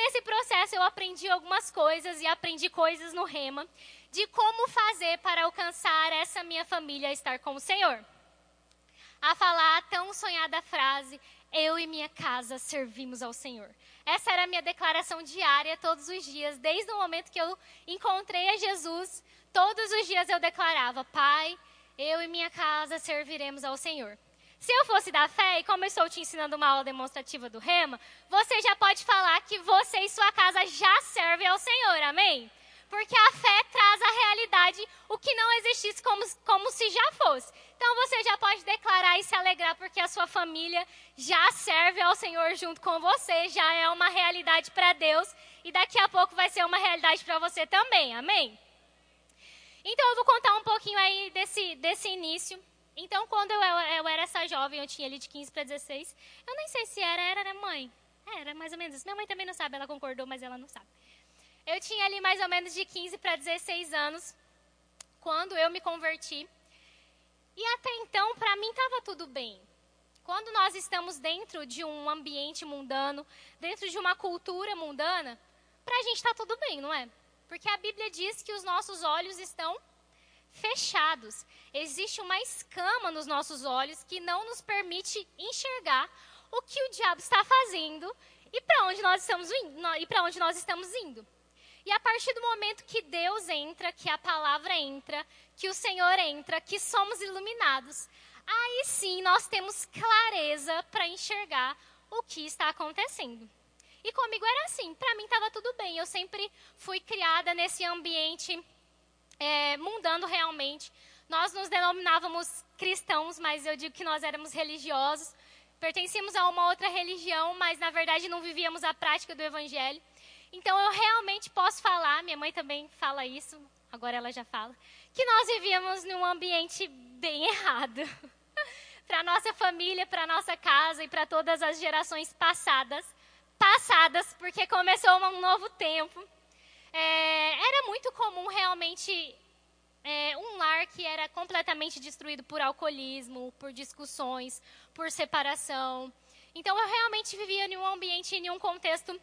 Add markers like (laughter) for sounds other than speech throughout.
nesse processo eu aprendi algumas coisas e aprendi coisas no Rema de como fazer para alcançar essa minha família estar com o Senhor. A falar a tão sonhada frase: Eu e minha casa servimos ao Senhor. Essa era a minha declaração diária todos os dias, desde o momento que eu encontrei a Jesus. Todos os dias eu declarava: Pai, eu e minha casa serviremos ao Senhor. Se eu fosse da fé, e como eu estou te ensinando uma aula demonstrativa do rema, você já pode falar que você e sua casa já servem ao Senhor, amém? Porque a fé traz a realidade o que não existisse como, como se já fosse. Então você já pode declarar e se alegrar porque a sua família já serve ao Senhor junto com você, já é uma realidade para Deus e daqui a pouco vai ser uma realidade para você também, amém? Então eu vou contar um pouquinho aí desse, desse início. Então, quando eu, eu era essa jovem, eu tinha ali de 15 para 16, eu nem sei se era, era, né, mãe? Era mais ou menos isso. Minha mãe também não sabe, ela concordou, mas ela não sabe. Eu tinha ali mais ou menos de 15 para 16 anos, quando eu me converti. E até então, para mim, estava tudo bem. Quando nós estamos dentro de um ambiente mundano, dentro de uma cultura mundana, para a gente está tudo bem, não é? Porque a Bíblia diz que os nossos olhos estão fechados. Existe uma escama nos nossos olhos que não nos permite enxergar o que o diabo está fazendo e para onde nós estamos indo, e para onde nós estamos indo. E a partir do momento que Deus entra, que a palavra entra, que o Senhor entra, que somos iluminados, aí sim nós temos clareza para enxergar o que está acontecendo. E comigo era assim, para mim estava tudo bem. Eu sempre fui criada nesse ambiente é, realmente. Nós nos denominávamos cristãos, mas eu digo que nós éramos religiosos. Pertencíamos a uma outra religião, mas na verdade não vivíamos a prática do evangelho. Então eu realmente posso falar, minha mãe também fala isso, agora ela já fala, que nós vivíamos num ambiente bem errado. (laughs) para nossa família, para nossa casa e para todas as gerações passadas, passadas, porque começou um novo tempo. É, era muito comum realmente é, um lar que era completamente destruído por alcoolismo, por discussões, por separação. Então eu realmente vivia em um ambiente, em um contexto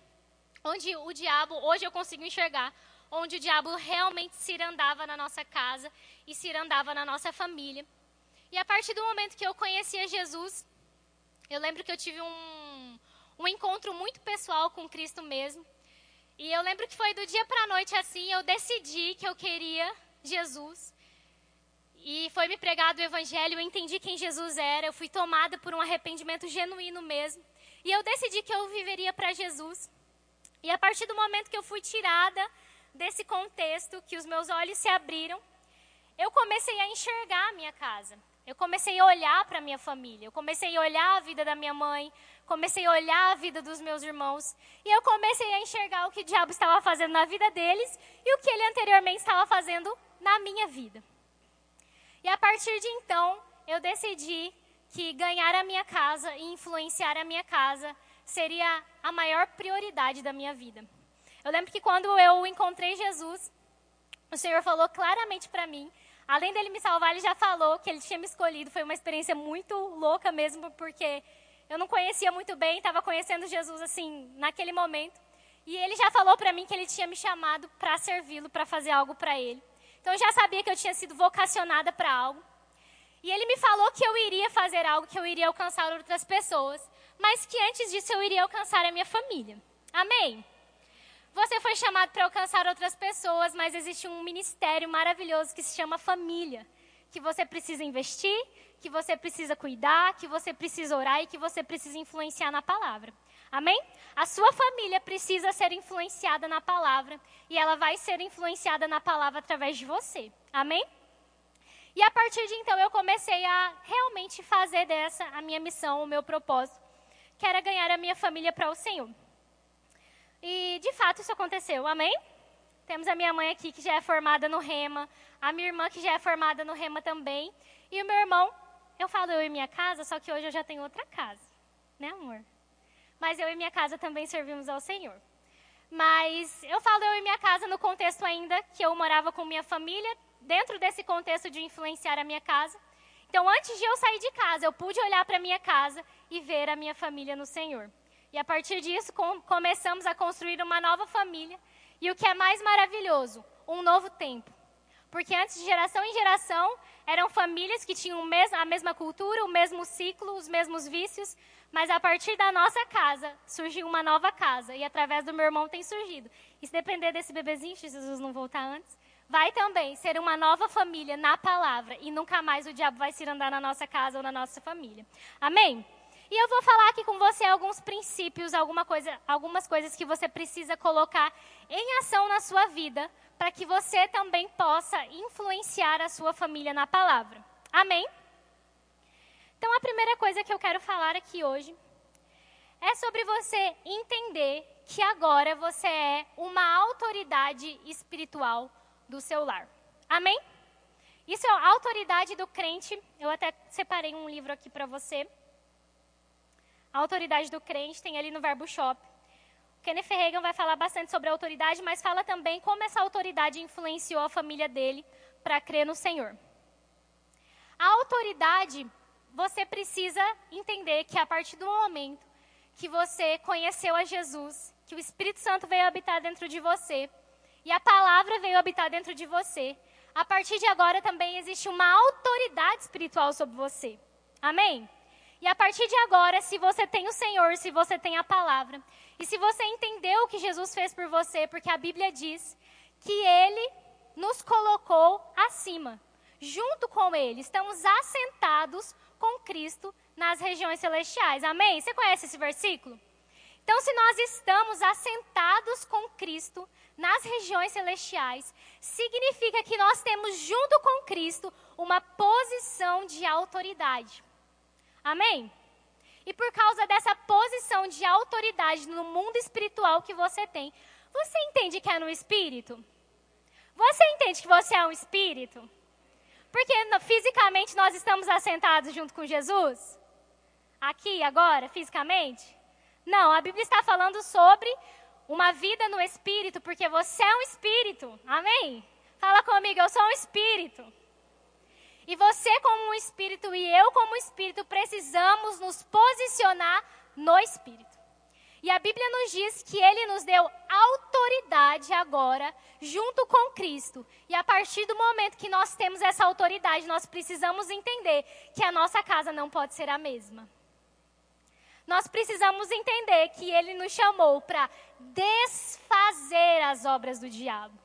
onde o diabo, hoje eu consigo enxergar, onde o diabo realmente se andava na nossa casa e se andava na nossa família. E a partir do momento que eu conhecia Jesus, eu lembro que eu tive um, um encontro muito pessoal com Cristo mesmo. E eu lembro que foi do dia para a noite assim, eu decidi que eu queria Jesus. E foi me pregado o evangelho, eu entendi quem Jesus era, eu fui tomada por um arrependimento genuíno mesmo. E eu decidi que eu viveria para Jesus. E a partir do momento que eu fui tirada desse contexto, que os meus olhos se abriram, eu comecei a enxergar a minha casa. Eu comecei a olhar para a minha família. Eu comecei a olhar a vida da minha mãe comecei a olhar a vida dos meus irmãos e eu comecei a enxergar o que o diabo estava fazendo na vida deles e o que ele anteriormente estava fazendo na minha vida. E a partir de então, eu decidi que ganhar a minha casa e influenciar a minha casa seria a maior prioridade da minha vida. Eu lembro que quando eu encontrei Jesus, o Senhor falou claramente para mim, além dele me salvar, ele já falou que ele tinha me escolhido. Foi uma experiência muito louca mesmo, porque eu não conhecia muito bem, estava conhecendo Jesus assim, naquele momento. E ele já falou para mim que ele tinha me chamado para servi-lo, para fazer algo para ele. Então eu já sabia que eu tinha sido vocacionada para algo. E ele me falou que eu iria fazer algo, que eu iria alcançar outras pessoas, mas que antes disso eu iria alcançar a minha família. Amém? Você foi chamado para alcançar outras pessoas, mas existe um ministério maravilhoso que se chama família, que você precisa investir, que você precisa cuidar, que você precisa orar e que você precisa influenciar na palavra. Amém? A sua família precisa ser influenciada na palavra e ela vai ser influenciada na palavra através de você. Amém? E a partir de então eu comecei a realmente fazer dessa a minha missão, o meu propósito, que era ganhar a minha família para o Senhor. E de fato isso aconteceu. Amém? Temos a minha mãe aqui que já é formada no Rema, a minha irmã que já é formada no Rema também, e o meu irmão eu falo eu e minha casa, só que hoje eu já tenho outra casa, né, amor? Mas eu e minha casa também servimos ao Senhor. Mas eu falo eu e minha casa no contexto ainda que eu morava com minha família, dentro desse contexto de influenciar a minha casa. Então, antes de eu sair de casa, eu pude olhar para minha casa e ver a minha família no Senhor. E a partir disso, com, começamos a construir uma nova família. E o que é mais maravilhoso, um novo tempo. Porque antes, de geração em geração, eram famílias que tinham a mesma cultura, o mesmo ciclo, os mesmos vícios. Mas a partir da nossa casa, surgiu uma nova casa. E através do meu irmão tem surgido. E se depender desse bebezinho, se Jesus não voltar antes, vai também ser uma nova família na palavra. E nunca mais o diabo vai se andar na nossa casa ou na nossa família. Amém? E eu vou falar aqui com você alguns princípios, alguma coisa, algumas coisas que você precisa colocar em ação na sua vida, para que você também possa influenciar a sua família na palavra. Amém? Então, a primeira coisa que eu quero falar aqui hoje é sobre você entender que agora você é uma autoridade espiritual do seu lar. Amém? Isso é a autoridade do crente. Eu até separei um livro aqui para você a autoridade do crente tem ali no Verbo Shop. Kenneth Reagan vai falar bastante sobre a autoridade, mas fala também como essa autoridade influenciou a família dele para crer no Senhor. A autoridade, você precisa entender que a partir do momento que você conheceu a Jesus, que o Espírito Santo veio habitar dentro de você, e a palavra veio habitar dentro de você, a partir de agora também existe uma autoridade espiritual sobre você. Amém? E a partir de agora, se você tem o Senhor, se você tem a palavra, e se você entendeu o que Jesus fez por você, porque a Bíblia diz que ele nos colocou acima, junto com ele, estamos assentados com Cristo nas regiões celestiais. Amém? Você conhece esse versículo? Então, se nós estamos assentados com Cristo nas regiões celestiais, significa que nós temos junto com Cristo uma posição de autoridade. Amém? E por causa dessa posição de autoridade no mundo espiritual que você tem, você entende que é no espírito? Você entende que você é um espírito? Porque fisicamente nós estamos assentados junto com Jesus? Aqui, agora, fisicamente? Não, a Bíblia está falando sobre uma vida no espírito, porque você é um espírito. Amém? Fala comigo, eu sou um espírito. E você, como um espírito, e eu, como espírito, precisamos nos posicionar no espírito. E a Bíblia nos diz que ele nos deu autoridade agora, junto com Cristo. E a partir do momento que nós temos essa autoridade, nós precisamos entender que a nossa casa não pode ser a mesma. Nós precisamos entender que ele nos chamou para desfazer as obras do diabo,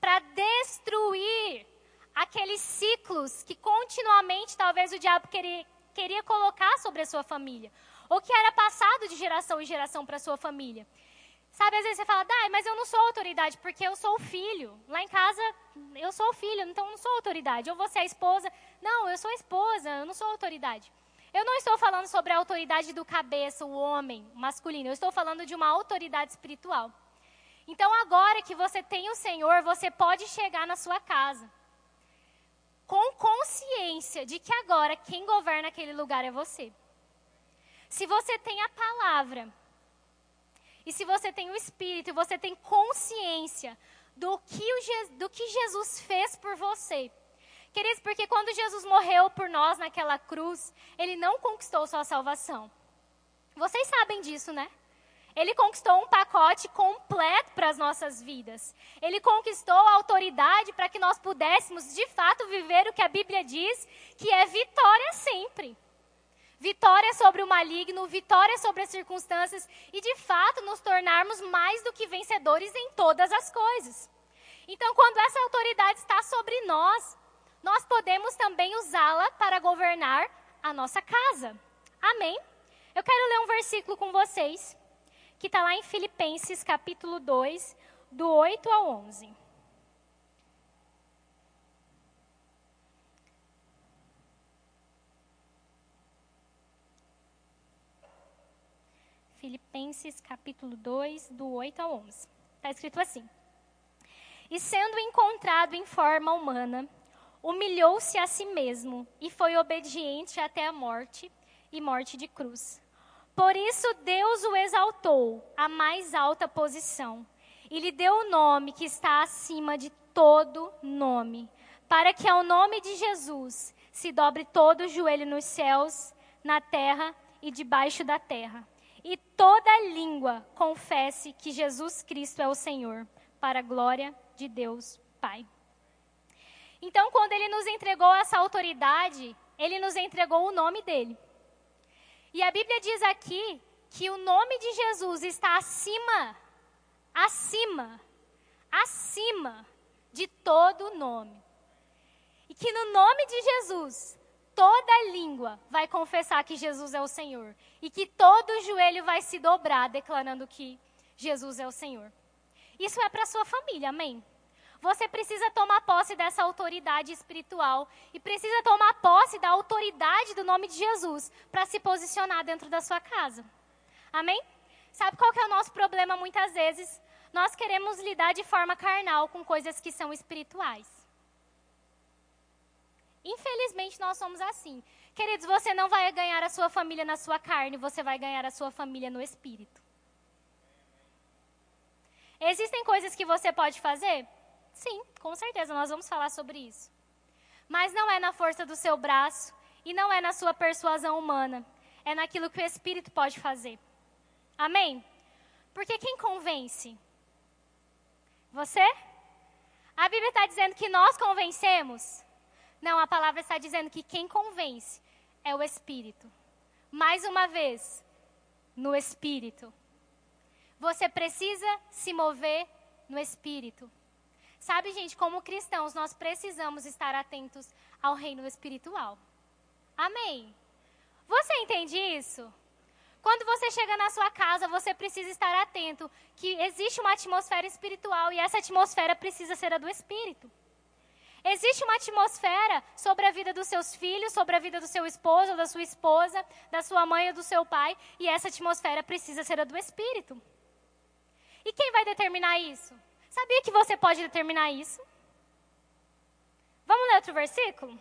para destruir aqueles ciclos que continuamente talvez o diabo queria, queria colocar sobre a sua família, ou que era passado de geração em geração para a sua família. Sabe, às vezes você fala, Dai, mas eu não sou autoridade porque eu sou o filho. Lá em casa, eu sou o filho, então eu não sou autoridade. Ou você é a esposa. Não, eu sou a esposa, eu não sou autoridade. Eu não estou falando sobre a autoridade do cabeça, o homem masculino. Eu estou falando de uma autoridade espiritual. Então, agora que você tem o Senhor, você pode chegar na sua casa com consciência de que agora quem governa aquele lugar é você. Se você tem a palavra, e se você tem o Espírito, você tem consciência do que, o, do que Jesus fez por você. Queridos, porque quando Jesus morreu por nós naquela cruz, ele não conquistou só a salvação. Vocês sabem disso, né? Ele conquistou um pacote completo para as nossas vidas. Ele conquistou a autoridade para que nós pudéssemos, de fato, viver o que a Bíblia diz, que é vitória sempre. Vitória sobre o maligno, vitória sobre as circunstâncias e, de fato, nos tornarmos mais do que vencedores em todas as coisas. Então, quando essa autoridade está sobre nós, nós podemos também usá-la para governar a nossa casa. Amém? Eu quero ler um versículo com vocês que está lá em Filipenses capítulo 2, do 8 ao 11. Filipenses capítulo 2, do 8 ao 11. Está escrito assim: E sendo encontrado em forma humana, humilhou-se a si mesmo e foi obediente até a morte e morte de cruz por isso Deus o exaltou à mais alta posição e lhe deu o nome que está acima de todo nome, para que ao nome de Jesus se dobre todo o joelho nos céus, na terra e debaixo da terra, e toda língua confesse que Jesus Cristo é o Senhor, para a glória de Deus Pai. Então, quando ele nos entregou essa autoridade, ele nos entregou o nome dele. E a Bíblia diz aqui que o nome de Jesus está acima, acima, acima de todo nome. E que no nome de Jesus, toda língua vai confessar que Jesus é o Senhor. E que todo joelho vai se dobrar declarando que Jesus é o Senhor. Isso é para sua família, amém? Você precisa tomar posse dessa autoridade espiritual e precisa tomar posse da autoridade do nome de Jesus para se posicionar dentro da sua casa. Amém? Sabe qual que é o nosso problema muitas vezes? Nós queremos lidar de forma carnal com coisas que são espirituais. Infelizmente nós somos assim. Queridos, você não vai ganhar a sua família na sua carne, você vai ganhar a sua família no espírito. Existem coisas que você pode fazer? Sim, com certeza, nós vamos falar sobre isso. Mas não é na força do seu braço e não é na sua persuasão humana. É naquilo que o Espírito pode fazer. Amém? Porque quem convence? Você? A Bíblia está dizendo que nós convencemos? Não, a palavra está dizendo que quem convence é o Espírito. Mais uma vez, no Espírito. Você precisa se mover no Espírito. Sabe, gente, como cristãos, nós precisamos estar atentos ao reino espiritual. Amém? Você entende isso? Quando você chega na sua casa, você precisa estar atento que existe uma atmosfera espiritual e essa atmosfera precisa ser a do Espírito. Existe uma atmosfera sobre a vida dos seus filhos, sobre a vida do seu esposo, da sua esposa, da sua mãe ou do seu pai, e essa atmosfera precisa ser a do Espírito. E quem vai determinar isso? Sabia que você pode determinar isso? Vamos ler outro versículo?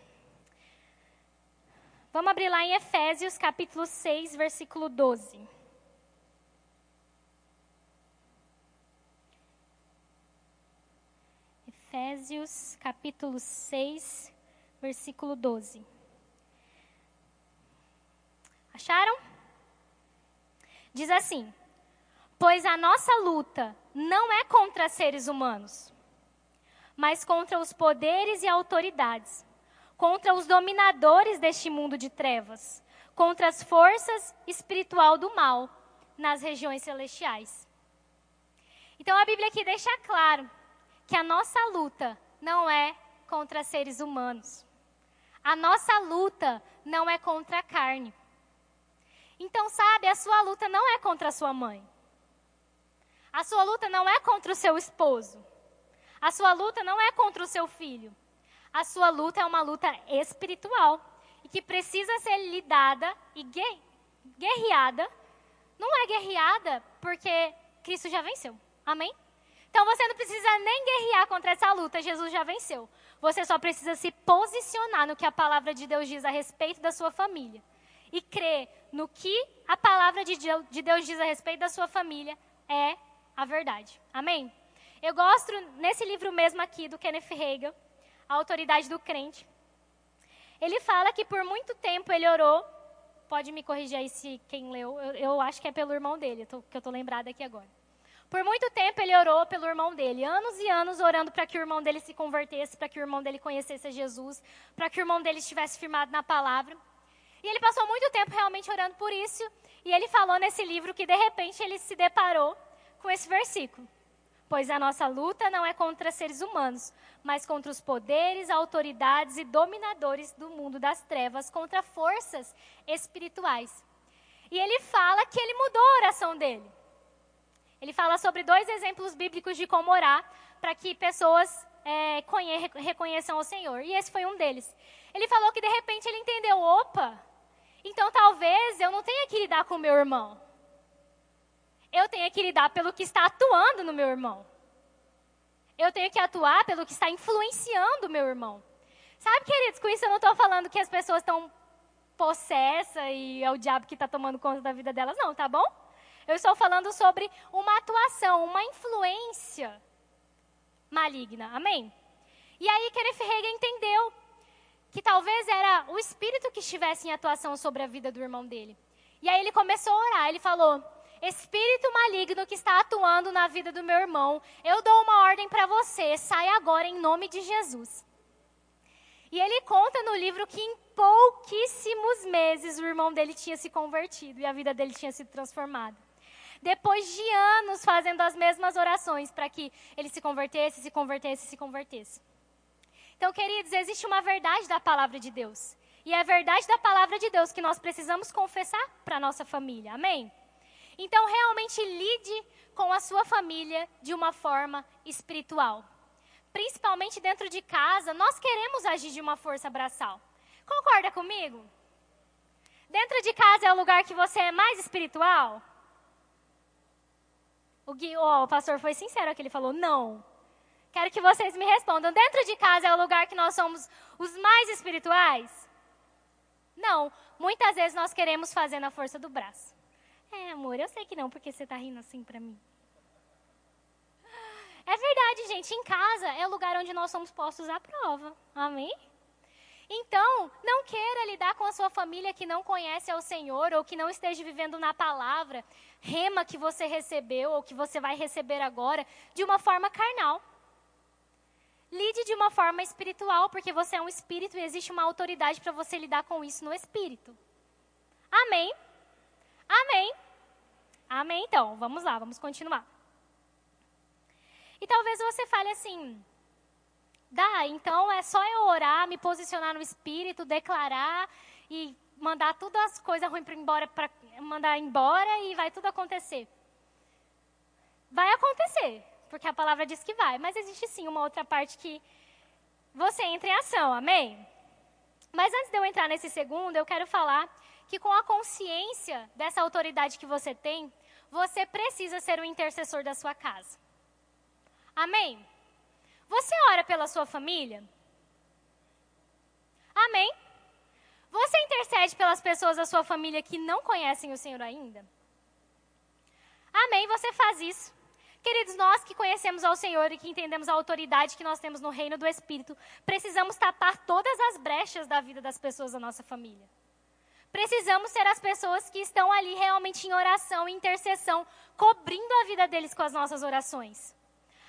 Vamos abrir lá em Efésios, capítulo 6, versículo 12. Efésios, capítulo 6, versículo 12. Acharam? Diz assim: Pois a nossa luta não é contra seres humanos, mas contra os poderes e autoridades, contra os dominadores deste mundo de trevas, contra as forças espiritual do mal nas regiões celestiais. Então a Bíblia aqui deixa claro que a nossa luta não é contra seres humanos. A nossa luta não é contra a carne. Então, sabe, a sua luta não é contra a sua mãe. A sua luta não é contra o seu esposo. A sua luta não é contra o seu filho. A sua luta é uma luta espiritual e que precisa ser lidada e guerreada. Não é guerreada porque Cristo já venceu. Amém? Então você não precisa nem guerrear contra essa luta, Jesus já venceu. Você só precisa se posicionar no que a palavra de Deus diz a respeito da sua família. E crer no que a palavra de Deus diz a respeito da sua família é a verdade. Amém? Eu gosto, nesse livro mesmo aqui, do Kenneth Hagin, A Autoridade do Crente, ele fala que por muito tempo ele orou, pode me corrigir aí se quem leu, eu, eu acho que é pelo irmão dele, tô, que eu estou lembrada aqui agora. Por muito tempo ele orou pelo irmão dele, anos e anos orando para que o irmão dele se convertesse, para que o irmão dele conhecesse a Jesus, para que o irmão dele estivesse firmado na palavra. E ele passou muito tempo realmente orando por isso, e ele falou nesse livro que de repente ele se deparou com esse versículo. Pois a nossa luta não é contra seres humanos, mas contra os poderes, autoridades e dominadores do mundo das trevas, contra forças espirituais. E ele fala que ele mudou a oração dele. Ele fala sobre dois exemplos bíblicos de como orar para que pessoas é, reconheçam o Senhor. E esse foi um deles. Ele falou que de repente ele entendeu: opa, então talvez eu não tenha que lidar com o meu irmão eu tenho que lidar pelo que está atuando no meu irmão. Eu tenho que atuar pelo que está influenciando o meu irmão. Sabe, queridos, com isso eu não estou falando que as pessoas estão possessas e é o diabo que está tomando conta da vida delas, não, tá bom? Eu estou falando sobre uma atuação, uma influência maligna. Amém? E aí Hagin entendeu que talvez era o espírito que estivesse em atuação sobre a vida do irmão dele. E aí ele começou a orar. Ele falou: Espírito maligno que está atuando na vida do meu irmão, eu dou uma ordem para você, sai agora em nome de Jesus. E ele conta no livro que em pouquíssimos meses o irmão dele tinha se convertido e a vida dele tinha sido transformada. Depois de anos fazendo as mesmas orações para que ele se convertesse, se convertesse, se convertesse. Então, queridos, existe uma verdade da palavra de Deus. E é a verdade da palavra de Deus que nós precisamos confessar para a nossa família. Amém? Então, realmente lide com a sua família de uma forma espiritual. Principalmente dentro de casa, nós queremos agir de uma força braçal. Concorda comigo? Dentro de casa é o lugar que você é mais espiritual? O, Gui, oh, o pastor foi sincero aqui, ele falou não. Quero que vocês me respondam. Dentro de casa é o lugar que nós somos os mais espirituais? Não. Muitas vezes nós queremos fazer na força do braço. É, amor, eu sei que não, porque você está rindo assim para mim. É verdade, gente. Em casa é o lugar onde nós somos postos à prova. Amém? Então, não queira lidar com a sua família que não conhece ao Senhor ou que não esteja vivendo na palavra, rema que você recebeu ou que você vai receber agora, de uma forma carnal. Lide de uma forma espiritual, porque você é um espírito e existe uma autoridade para você lidar com isso no espírito. Amém? Amém. Amém, então. Vamos lá, vamos continuar. E talvez você fale assim: dá, então é só eu orar, me posicionar no espírito, declarar e mandar todas as coisas ruins para embora, para mandar embora e vai tudo acontecer. Vai acontecer, porque a palavra diz que vai, mas existe sim uma outra parte que você entra em ação, amém? Mas antes de eu entrar nesse segundo, eu quero falar que com a consciência dessa autoridade que você tem, você precisa ser o intercessor da sua casa. Amém? Você ora pela sua família? Amém? Você intercede pelas pessoas da sua família que não conhecem o Senhor ainda? Amém? Você faz isso. Queridos, nós que conhecemos ao Senhor e que entendemos a autoridade que nós temos no reino do Espírito, precisamos tapar todas as brechas da vida das pessoas da nossa família. Precisamos ser as pessoas que estão ali realmente em oração, em intercessão, cobrindo a vida deles com as nossas orações.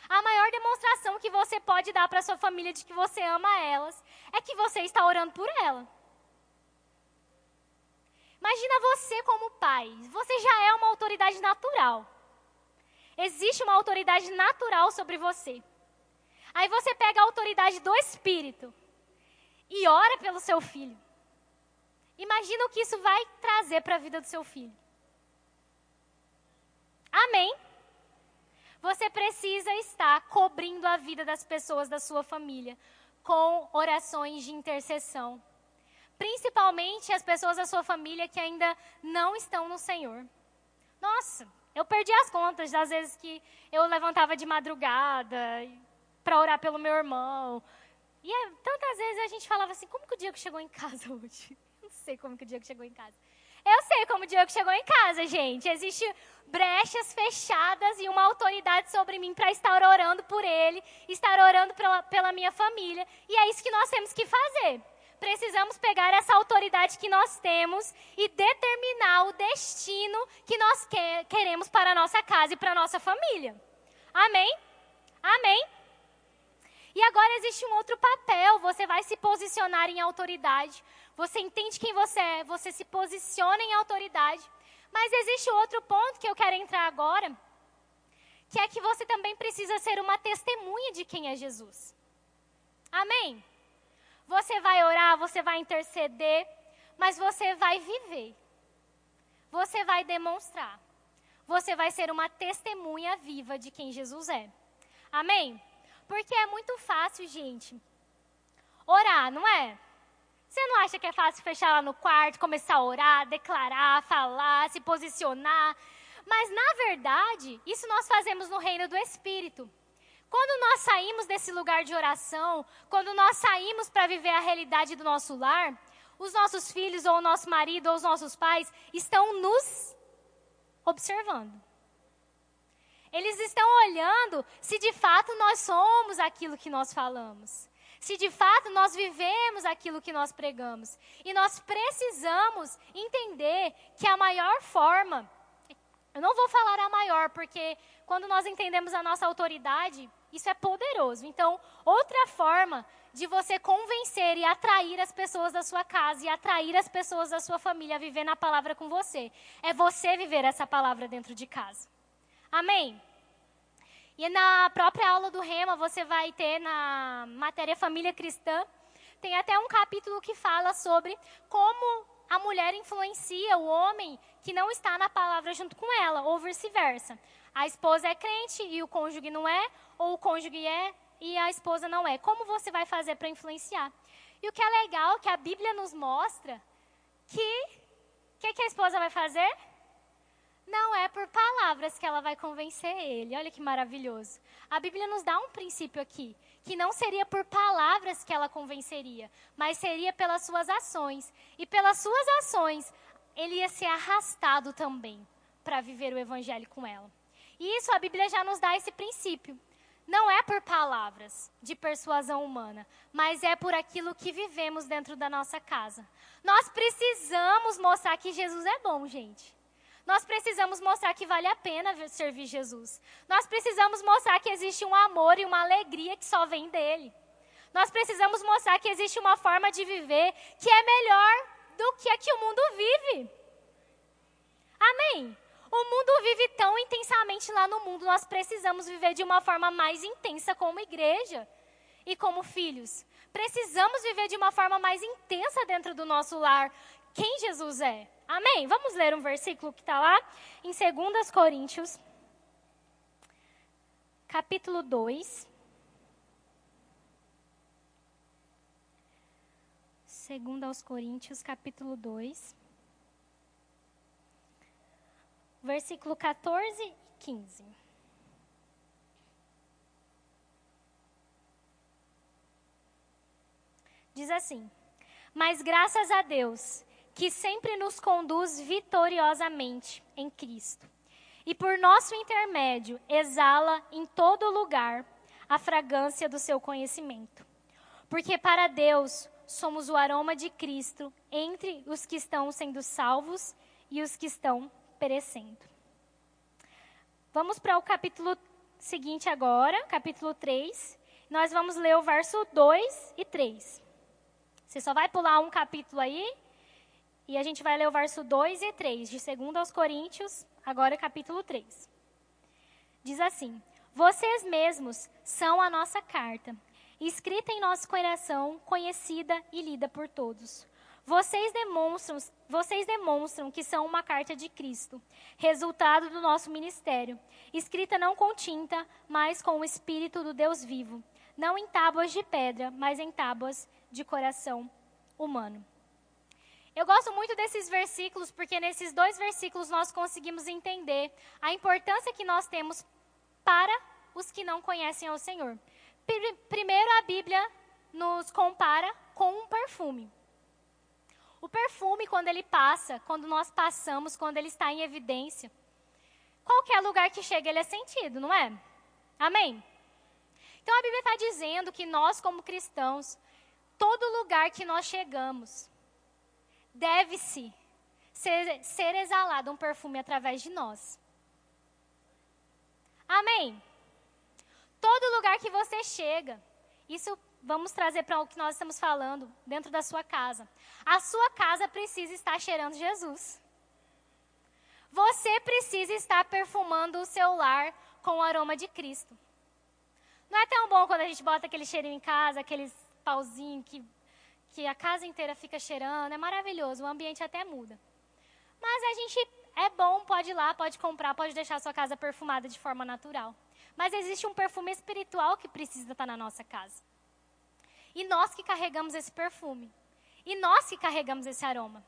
A maior demonstração que você pode dar para sua família de que você ama elas é que você está orando por ela. Imagina você como pai. Você já é uma autoridade natural. Existe uma autoridade natural sobre você. Aí você pega a autoridade do Espírito e ora pelo seu filho. Imagina o que isso vai trazer para a vida do seu filho. Amém? Você precisa estar cobrindo a vida das pessoas da sua família com orações de intercessão. Principalmente as pessoas da sua família que ainda não estão no Senhor. Nossa, eu perdi as contas das vezes que eu levantava de madrugada para orar pelo meu irmão. E é, tantas vezes a gente falava assim: como que o Diego chegou em casa (laughs) hoje? Sei como que o Diego chegou em casa. Eu sei como o Diego chegou em casa, gente. Existem brechas fechadas e uma autoridade sobre mim para estar orando por ele, estar orando pela, pela minha família. E é isso que nós temos que fazer. Precisamos pegar essa autoridade que nós temos e determinar o destino que nós que, queremos para a nossa casa e para a nossa família. Amém? Amém? E agora existe um outro papel, você vai se posicionar em autoridade. Você entende quem você é, você se posiciona em autoridade. Mas existe outro ponto que eu quero entrar agora, que é que você também precisa ser uma testemunha de quem é Jesus. Amém? Você vai orar, você vai interceder, mas você vai viver. Você vai demonstrar. Você vai ser uma testemunha viva de quem Jesus é. Amém? Porque é muito fácil, gente, orar, não é? Você não acha que é fácil fechar lá no quarto, começar a orar, declarar, falar, se posicionar? Mas, na verdade, isso nós fazemos no reino do Espírito. Quando nós saímos desse lugar de oração, quando nós saímos para viver a realidade do nosso lar, os nossos filhos, ou o nosso marido, ou os nossos pais estão nos observando. Eles estão olhando se de fato nós somos aquilo que nós falamos. Se de fato nós vivemos aquilo que nós pregamos. E nós precisamos entender que a maior forma, eu não vou falar a maior, porque quando nós entendemos a nossa autoridade, isso é poderoso. Então, outra forma de você convencer e atrair as pessoas da sua casa e atrair as pessoas da sua família a viver na palavra com você, é você viver essa palavra dentro de casa. Amém? E na própria aula do Rema, você vai ter na matéria Família Cristã, tem até um capítulo que fala sobre como a mulher influencia o homem que não está na palavra junto com ela, ou vice-versa. A esposa é crente e o cônjuge não é, ou o cônjuge é e a esposa não é. Como você vai fazer para influenciar? E o que é legal, que a Bíblia nos mostra, que o que, que a esposa vai fazer? Não é por palavras que ela vai convencer ele. Olha que maravilhoso. A Bíblia nos dá um princípio aqui, que não seria por palavras que ela convenceria, mas seria pelas suas ações. E pelas suas ações, ele ia ser arrastado também para viver o evangelho com ela. E isso a Bíblia já nos dá esse princípio. Não é por palavras de persuasão humana, mas é por aquilo que vivemos dentro da nossa casa. Nós precisamos mostrar que Jesus é bom, gente. Nós precisamos mostrar que vale a pena servir Jesus. Nós precisamos mostrar que existe um amor e uma alegria que só vem dele. Nós precisamos mostrar que existe uma forma de viver que é melhor do que a que o mundo vive. Amém? O mundo vive tão intensamente lá no mundo, nós precisamos viver de uma forma mais intensa como igreja e como filhos. Precisamos viver de uma forma mais intensa dentro do nosso lar. Quem Jesus é? Amém? Vamos ler um versículo que está lá em 2 Coríntios, capítulo 2. Segundo aos Coríntios, capítulo 2. versículo 14 e 15. Diz assim: Mas graças a Deus, que sempre nos conduz vitoriosamente em Cristo, e por nosso intermédio exala em todo lugar a fragrância do seu conhecimento. Porque para Deus somos o aroma de Cristo entre os que estão sendo salvos e os que estão perecendo. Vamos para o capítulo seguinte agora, capítulo 3. Nós vamos ler o verso 2 e 3. Você só vai pular um capítulo aí e a gente vai ler o verso 2 e 3, de 2 aos Coríntios, agora capítulo 3. Diz assim: Vocês mesmos são a nossa carta, escrita em nosso coração, conhecida e lida por todos. Vocês demonstram, vocês demonstram que são uma carta de Cristo, resultado do nosso ministério, escrita não com tinta, mas com o Espírito do Deus vivo, não em tábuas de pedra, mas em tábuas de coração humano. Eu gosto muito desses versículos porque nesses dois versículos nós conseguimos entender a importância que nós temos para os que não conhecem ao Senhor. Primeiro, a Bíblia nos compara com um perfume. O perfume, quando ele passa, quando nós passamos, quando ele está em evidência, qualquer lugar que chega, ele é sentido, não é? Amém? Então a Bíblia está dizendo que nós, como cristãos, todo lugar que nós chegamos, deve-se ser, ser exalado um perfume através de nós. Amém? Todo lugar que você chega, isso vamos trazer para o que nós estamos falando dentro da sua casa. A sua casa precisa estar cheirando Jesus. Você precisa estar perfumando o seu lar com o aroma de Cristo. Não é tão bom quando a gente bota aquele cheirinho em casa, aqueles pauzinho que, que a casa inteira fica cheirando. É maravilhoso, o ambiente até muda. Mas a gente é bom, pode ir lá, pode comprar, pode deixar a sua casa perfumada de forma natural. Mas existe um perfume espiritual que precisa estar na nossa casa. E nós que carregamos esse perfume. E nós que carregamos esse aroma.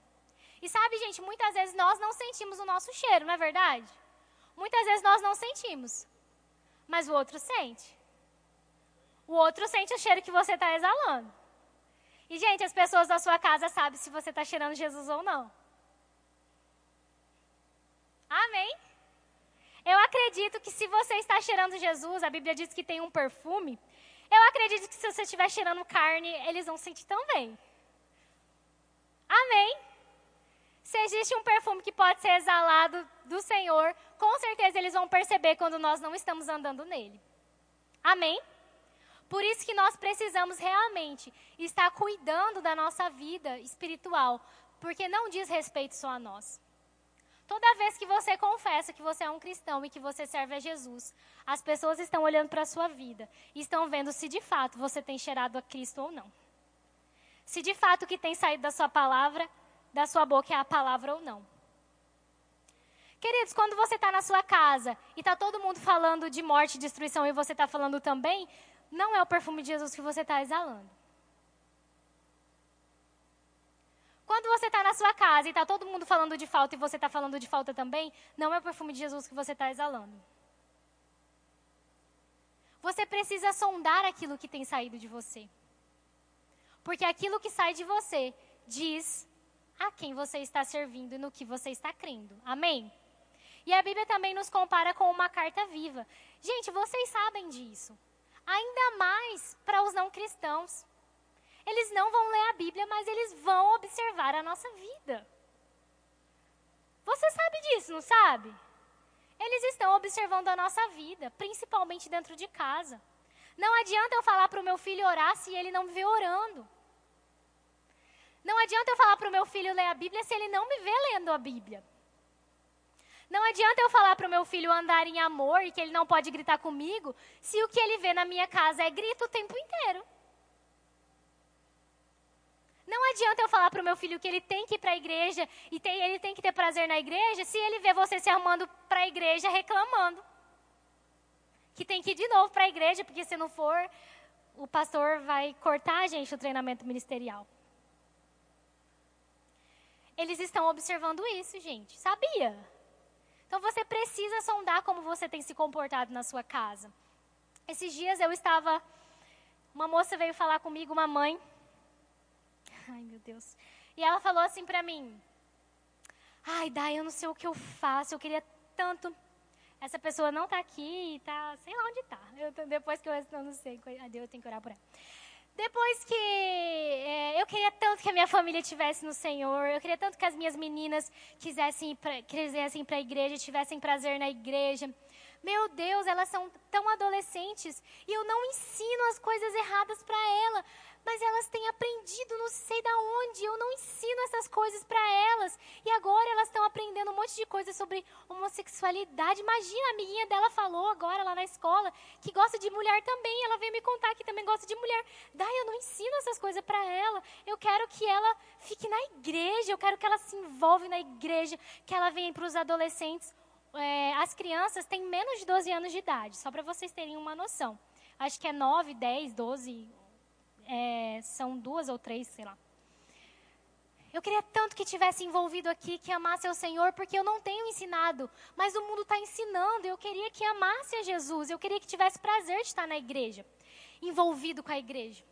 E sabe, gente, muitas vezes nós não sentimos o nosso cheiro, não é verdade? Muitas vezes nós não sentimos. Mas o outro sente. O outro sente o cheiro que você está exalando. E, gente, as pessoas da sua casa sabem se você está cheirando Jesus ou não. Amém? Eu acredito que se você está cheirando Jesus, a Bíblia diz que tem um perfume, Eu acredito que se você estiver cheirando carne, eles vão sentir também. Amém? Se existe um perfume que pode ser exalado do Senhor, com certeza eles vão perceber quando nós não estamos andando nele. Amém? Por isso que nós precisamos realmente estar cuidando da nossa vida espiritual, porque não diz respeito só a nós. Toda vez que você confessa que você é um cristão e que você serve a Jesus, as pessoas estão olhando para a sua vida e estão vendo se de fato você tem cheirado a Cristo ou não. Se de fato o que tem saído da sua palavra, da sua boca é a palavra ou não. Queridos, quando você está na sua casa e está todo mundo falando de morte e destruição e você está falando também, não é o perfume de Jesus que você está exalando. Quando você está na sua casa e está todo mundo falando de falta e você está falando de falta também, não é o perfume de Jesus que você está exalando. Você precisa sondar aquilo que tem saído de você. Porque aquilo que sai de você diz a quem você está servindo e no que você está crendo. Amém? E a Bíblia também nos compara com uma carta viva. Gente, vocês sabem disso. Ainda mais para os não cristãos. Eles não vão ler a Bíblia, mas eles vão observar a nossa vida. Você sabe disso, não sabe? Eles estão observando a nossa vida, principalmente dentro de casa. Não adianta eu falar para o meu filho orar se ele não me vê orando. Não adianta eu falar para o meu filho ler a Bíblia se ele não me vê lendo a Bíblia. Não adianta eu falar para o meu filho andar em amor e que ele não pode gritar comigo se o que ele vê na minha casa é grito o tempo inteiro. Não adianta eu falar para o meu filho que ele tem que ir para a igreja e tem, ele tem que ter prazer na igreja se ele vê você se arrumando para a igreja reclamando. Que tem que ir de novo para a igreja, porque se não for, o pastor vai cortar a gente o treinamento ministerial. Eles estão observando isso, gente. Sabia? Então você precisa sondar como você tem se comportado na sua casa. Esses dias eu estava. Uma moça veio falar comigo, uma mãe, Ai, meu Deus. E ela falou assim para mim: Ai, Dai, eu não sei o que eu faço, eu queria tanto. Essa pessoa não está aqui, está, sei lá onde está. Depois que eu, eu não sei, eu tenho que orar por ela. Depois que é, eu queria tanto que a minha família tivesse no Senhor, eu queria tanto que as minhas meninas quisessem quisessem para a igreja, tivessem prazer na igreja. Meu Deus, elas são tão adolescentes e eu não ensino as coisas erradas para ela mas elas têm aprendido não sei da onde. Eu não ensino essas coisas para elas. E agora elas estão aprendendo um monte de coisas sobre homossexualidade. Imagina, a amiguinha dela falou agora lá na escola que gosta de mulher também. Ela veio me contar que também gosta de mulher. Daí eu não ensino essas coisas para ela. Eu quero que ela fique na igreja. Eu quero que ela se envolva na igreja. Que ela venha para os adolescentes. É, as crianças têm menos de 12 anos de idade, só para vocês terem uma noção. Acho que é 9, 10, 12, é, são duas ou três, sei lá. Eu queria tanto que tivesse envolvido aqui, que amasse ao Senhor, porque eu não tenho ensinado, mas o mundo está ensinando. Eu queria que amasse a Jesus, eu queria que tivesse prazer de estar na igreja, envolvido com a igreja.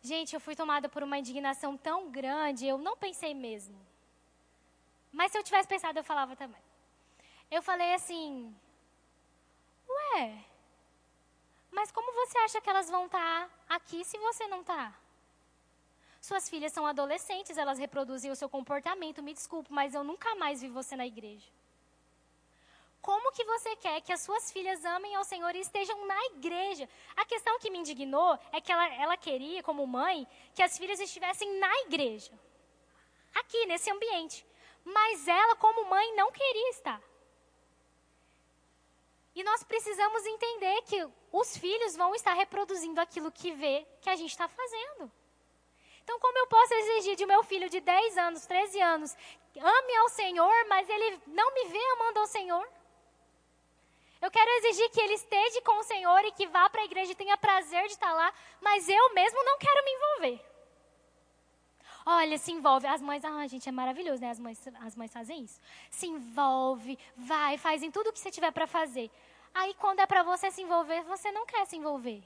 Gente, eu fui tomada por uma indignação tão grande, eu não pensei mesmo. Mas se eu tivesse pensado, eu falava também. Eu falei assim: Ué, mas como você acha que elas vão estar tá aqui se você não está? Suas filhas são adolescentes, elas reproduzem o seu comportamento. Me desculpe, mas eu nunca mais vi você na igreja. Como que você quer que as suas filhas amem ao Senhor e estejam na igreja? A questão que me indignou é que ela, ela queria, como mãe, que as filhas estivessem na igreja. Aqui, nesse ambiente. Mas ela, como mãe, não queria estar. E nós precisamos entender que os filhos vão estar reproduzindo aquilo que vê que a gente está fazendo. Então, como eu posso exigir de meu filho de 10 anos, 13 anos, ame ao Senhor, mas ele não me vê amando ao Senhor? Eu quero exigir que ele esteja com o Senhor e que vá para a igreja e tenha prazer de estar lá, mas eu mesmo não quero me envolver. Olha, se envolve. As mães, ah, gente, é maravilhoso, né? As mães, as mães fazem isso. Se envolve, vai, fazem tudo o que você tiver para fazer. Aí, quando é para você se envolver, você não quer se envolver.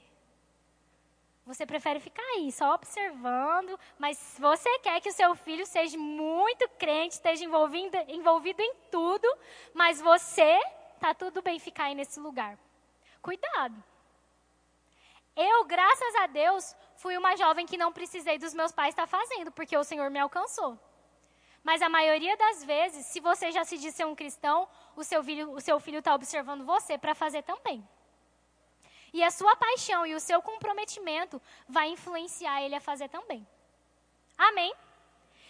Você prefere ficar aí, só observando, mas você quer que o seu filho seja muito crente, esteja envolvido, envolvido em tudo, mas você, tá tudo bem ficar aí nesse lugar. Cuidado. Eu, graças a Deus, fui uma jovem que não precisei dos meus pais estar fazendo, porque o Senhor me alcançou. Mas a maioria das vezes, se você já se diz ser um cristão, o seu filho está observando você para fazer também. E a sua paixão e o seu comprometimento vai influenciar ele a fazer também. Amém?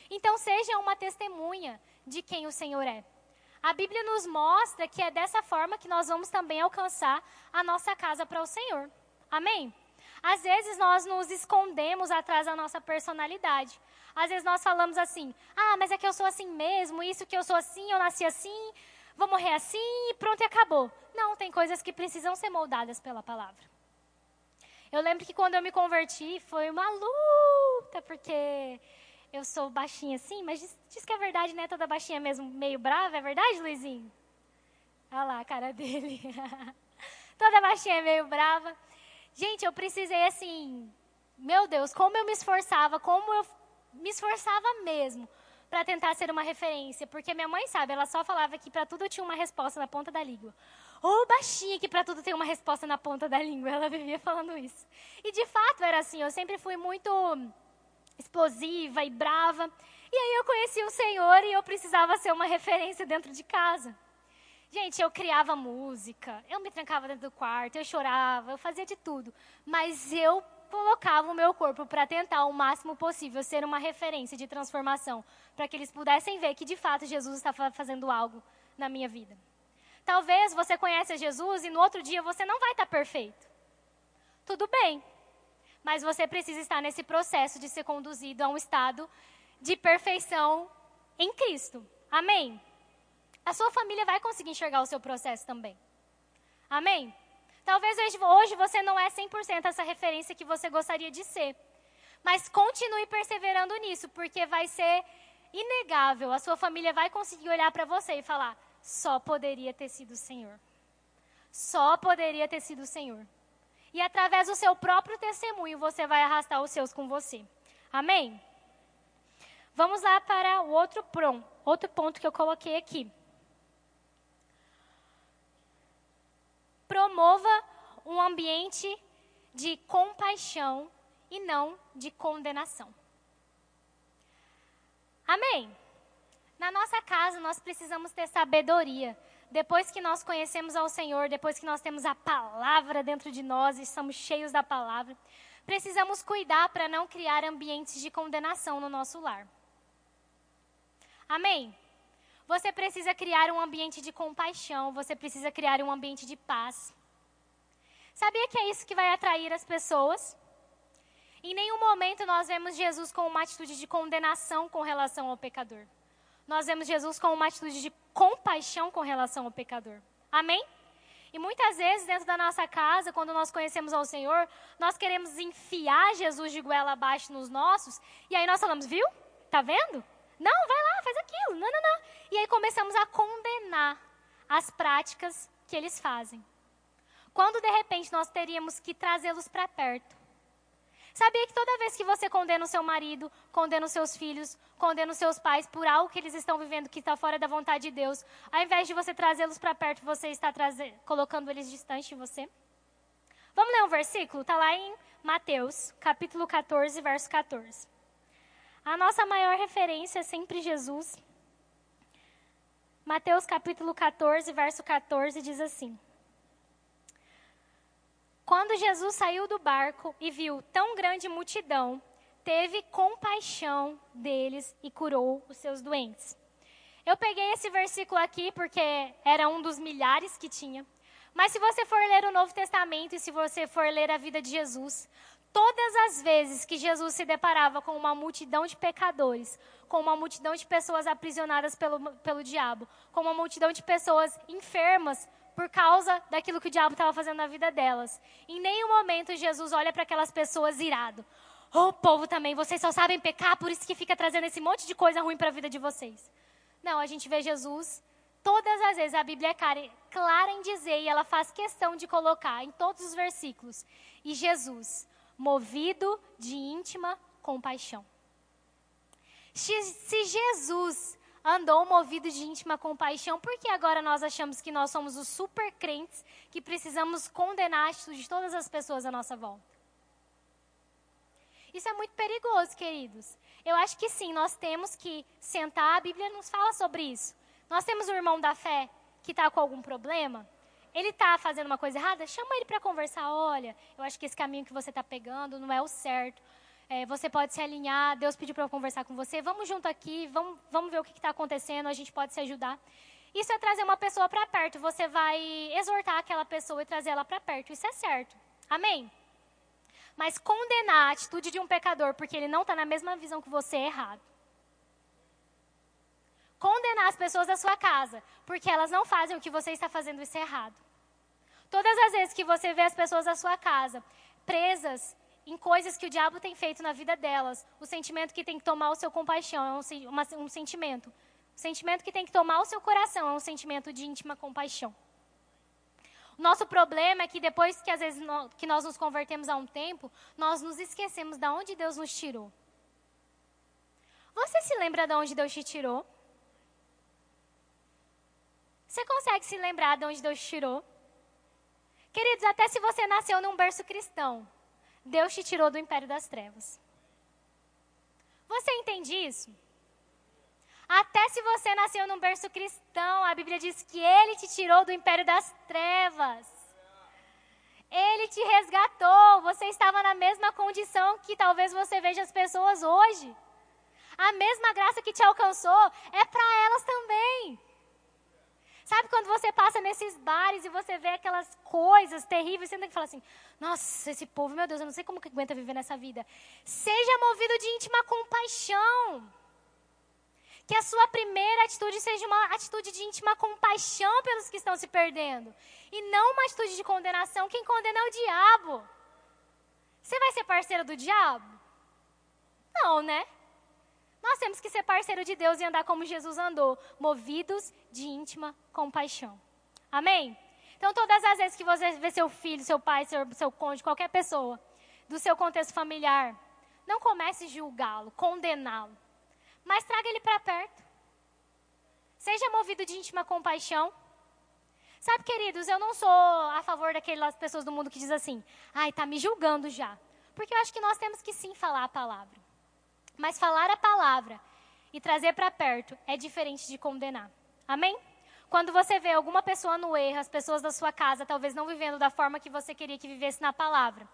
Então seja uma testemunha de quem o Senhor é. A Bíblia nos mostra que é dessa forma que nós vamos também alcançar a nossa casa para o Senhor. Amém? Às vezes nós nos escondemos atrás da nossa personalidade. Às vezes nós falamos assim: ah, mas é que eu sou assim mesmo, isso que eu sou assim, eu nasci assim, vou morrer assim e pronto e acabou. Não, tem coisas que precisam ser moldadas pela palavra. Eu lembro que quando eu me converti foi uma luta, porque eu sou baixinha assim, mas diz, diz, que é verdade, né? Toda baixinha mesmo, meio brava, é verdade, Luizinho? Olha lá a cara (laughs) dele. Toda baixinha meio brava. Gente, eu precisei assim, meu Deus, como eu me esforçava, como eu me esforçava mesmo para tentar ser uma referência, porque minha mãe sabe, ela só falava que para tudo tinha uma resposta na ponta da língua. Ou baixinha que para tudo tem uma resposta na ponta da língua, ela vivia falando isso. E de fato era assim, eu sempre fui muito explosiva e brava. E aí eu conheci o Senhor e eu precisava ser uma referência dentro de casa. Gente, eu criava música, eu me trancava dentro do quarto, eu chorava, eu fazia de tudo. Mas eu colocava o meu corpo para tentar o máximo possível ser uma referência de transformação, para que eles pudessem ver que de fato Jesus estava fazendo algo na minha vida. Talvez você conheça Jesus e no outro dia você não vai estar perfeito. Tudo bem, mas você precisa estar nesse processo de ser conduzido a um estado de perfeição em Cristo. Amém? A sua família vai conseguir enxergar o seu processo também. Amém? Talvez hoje você não é 100% essa referência que você gostaria de ser. Mas continue perseverando nisso, porque vai ser inegável. A sua família vai conseguir olhar para você e falar: só poderia ter sido o Senhor. Só poderia ter sido o Senhor. E através do seu próprio testemunho, você vai arrastar os seus com você. Amém? Vamos lá para o outro, prom, outro ponto que eu coloquei aqui. Promova um ambiente de compaixão e não de condenação. Amém? Na nossa casa, nós precisamos ter sabedoria. Depois que nós conhecemos ao Senhor, depois que nós temos a palavra dentro de nós e estamos cheios da palavra, precisamos cuidar para não criar ambientes de condenação no nosso lar. Amém? Você precisa criar um ambiente de compaixão, você precisa criar um ambiente de paz. Sabia que é isso que vai atrair as pessoas? Em nenhum momento nós vemos Jesus com uma atitude de condenação com relação ao pecador. Nós vemos Jesus com uma atitude de compaixão com relação ao pecador. Amém? E muitas vezes, dentro da nossa casa, quando nós conhecemos ao Senhor, nós queremos enfiar Jesus de goela abaixo nos nossos, e aí nós falamos, viu? Tá vendo? Não, vai lá, faz aquilo. Não, não, não. E aí começamos a condenar as práticas que eles fazem. Quando de repente nós teríamos que trazê-los para perto. Sabia que toda vez que você condena o seu marido, condena os seus filhos, condena os seus pais por algo que eles estão vivendo que está fora da vontade de Deus, ao invés de você trazê-los para perto, você está colocando eles distante de você? Vamos ler um versículo? Está lá em Mateus, capítulo 14, verso 14. A nossa maior referência é sempre Jesus. Mateus capítulo 14, verso 14 diz assim: Quando Jesus saiu do barco e viu tão grande multidão, teve compaixão deles e curou os seus doentes. Eu peguei esse versículo aqui porque era um dos milhares que tinha. Mas se você for ler o Novo Testamento e se você for ler a vida de Jesus, Todas as vezes que Jesus se deparava com uma multidão de pecadores, com uma multidão de pessoas aprisionadas pelo, pelo diabo, com uma multidão de pessoas enfermas por causa daquilo que o diabo estava fazendo na vida delas, em nenhum momento Jesus olha para aquelas pessoas irado. Ô oh, povo também, vocês só sabem pecar, por isso que fica trazendo esse monte de coisa ruim para a vida de vocês. Não, a gente vê Jesus todas as vezes a Bíblia é clara em dizer e ela faz questão de colocar em todos os versículos. E Jesus, movido de íntima compaixão. Se Jesus andou movido de íntima compaixão, por que agora nós achamos que nós somos os super crentes que precisamos condenar a atitude de todas as pessoas à nossa volta? Isso é muito perigoso, queridos. Eu acho que sim, nós temos que sentar, a Bíblia nos fala sobre isso. Nós temos um irmão da fé que está com algum problema, ele está fazendo uma coisa errada, chama ele para conversar. Olha, eu acho que esse caminho que você está pegando não é o certo. É, você pode se alinhar, Deus pediu para eu conversar com você. Vamos junto aqui, vamos, vamos ver o que está acontecendo, a gente pode se ajudar. Isso é trazer uma pessoa para perto. Você vai exortar aquela pessoa e trazer ela para perto. Isso é certo. Amém? Mas condenar a atitude de um pecador porque ele não está na mesma visão que você é errado. Condenar as pessoas da sua casa porque elas não fazem o que você está fazendo, isso é errado. Todas as vezes que você vê as pessoas da sua casa presas em coisas que o diabo tem feito na vida delas, o sentimento que tem que tomar o seu compaixão é um, uma, um sentimento o sentimento que tem que tomar o seu coração é um sentimento de íntima compaixão. O nosso problema é que depois que às vezes que nós nos convertemos a um tempo, nós nos esquecemos de onde Deus nos tirou. Você se lembra de onde Deus te tirou? Você consegue se lembrar de onde Deus te tirou? Queridos, até se você nasceu num berço cristão, Deus te tirou do império das trevas. Você entende isso? Até se você nasceu num berço cristão, a Bíblia diz que ele te tirou do império das trevas. Ele te resgatou. Você estava na mesma condição que talvez você veja as pessoas hoje. A mesma graça que te alcançou é para elas também. Sabe quando você passa nesses bares e você vê aquelas coisas terríveis, você tem que falar assim: nossa, esse povo, meu Deus, eu não sei como que aguenta viver nessa vida. Seja movido de íntima compaixão. Que a sua primeira atitude seja uma atitude de íntima compaixão pelos que estão se perdendo. E não uma atitude de condenação. Quem condena é o diabo. Você vai ser parceiro do diabo? Não, né? Nós temos que ser parceiro de Deus e andar como Jesus andou, movidos de íntima compaixão. Amém? Então, todas as vezes que você vê seu filho, seu pai, seu, seu cônjuge, qualquer pessoa, do seu contexto familiar, não comece a julgá-lo, condená-lo mas traga ele para perto. Seja movido de íntima compaixão. Sabe, queridos, eu não sou a favor daquelas pessoas do mundo que diz assim: "Ai, tá me julgando já". Porque eu acho que nós temos que sim falar a palavra. Mas falar a palavra e trazer para perto é diferente de condenar. Amém? Quando você vê alguma pessoa no erro, as pessoas da sua casa talvez não vivendo da forma que você queria que vivesse na palavra,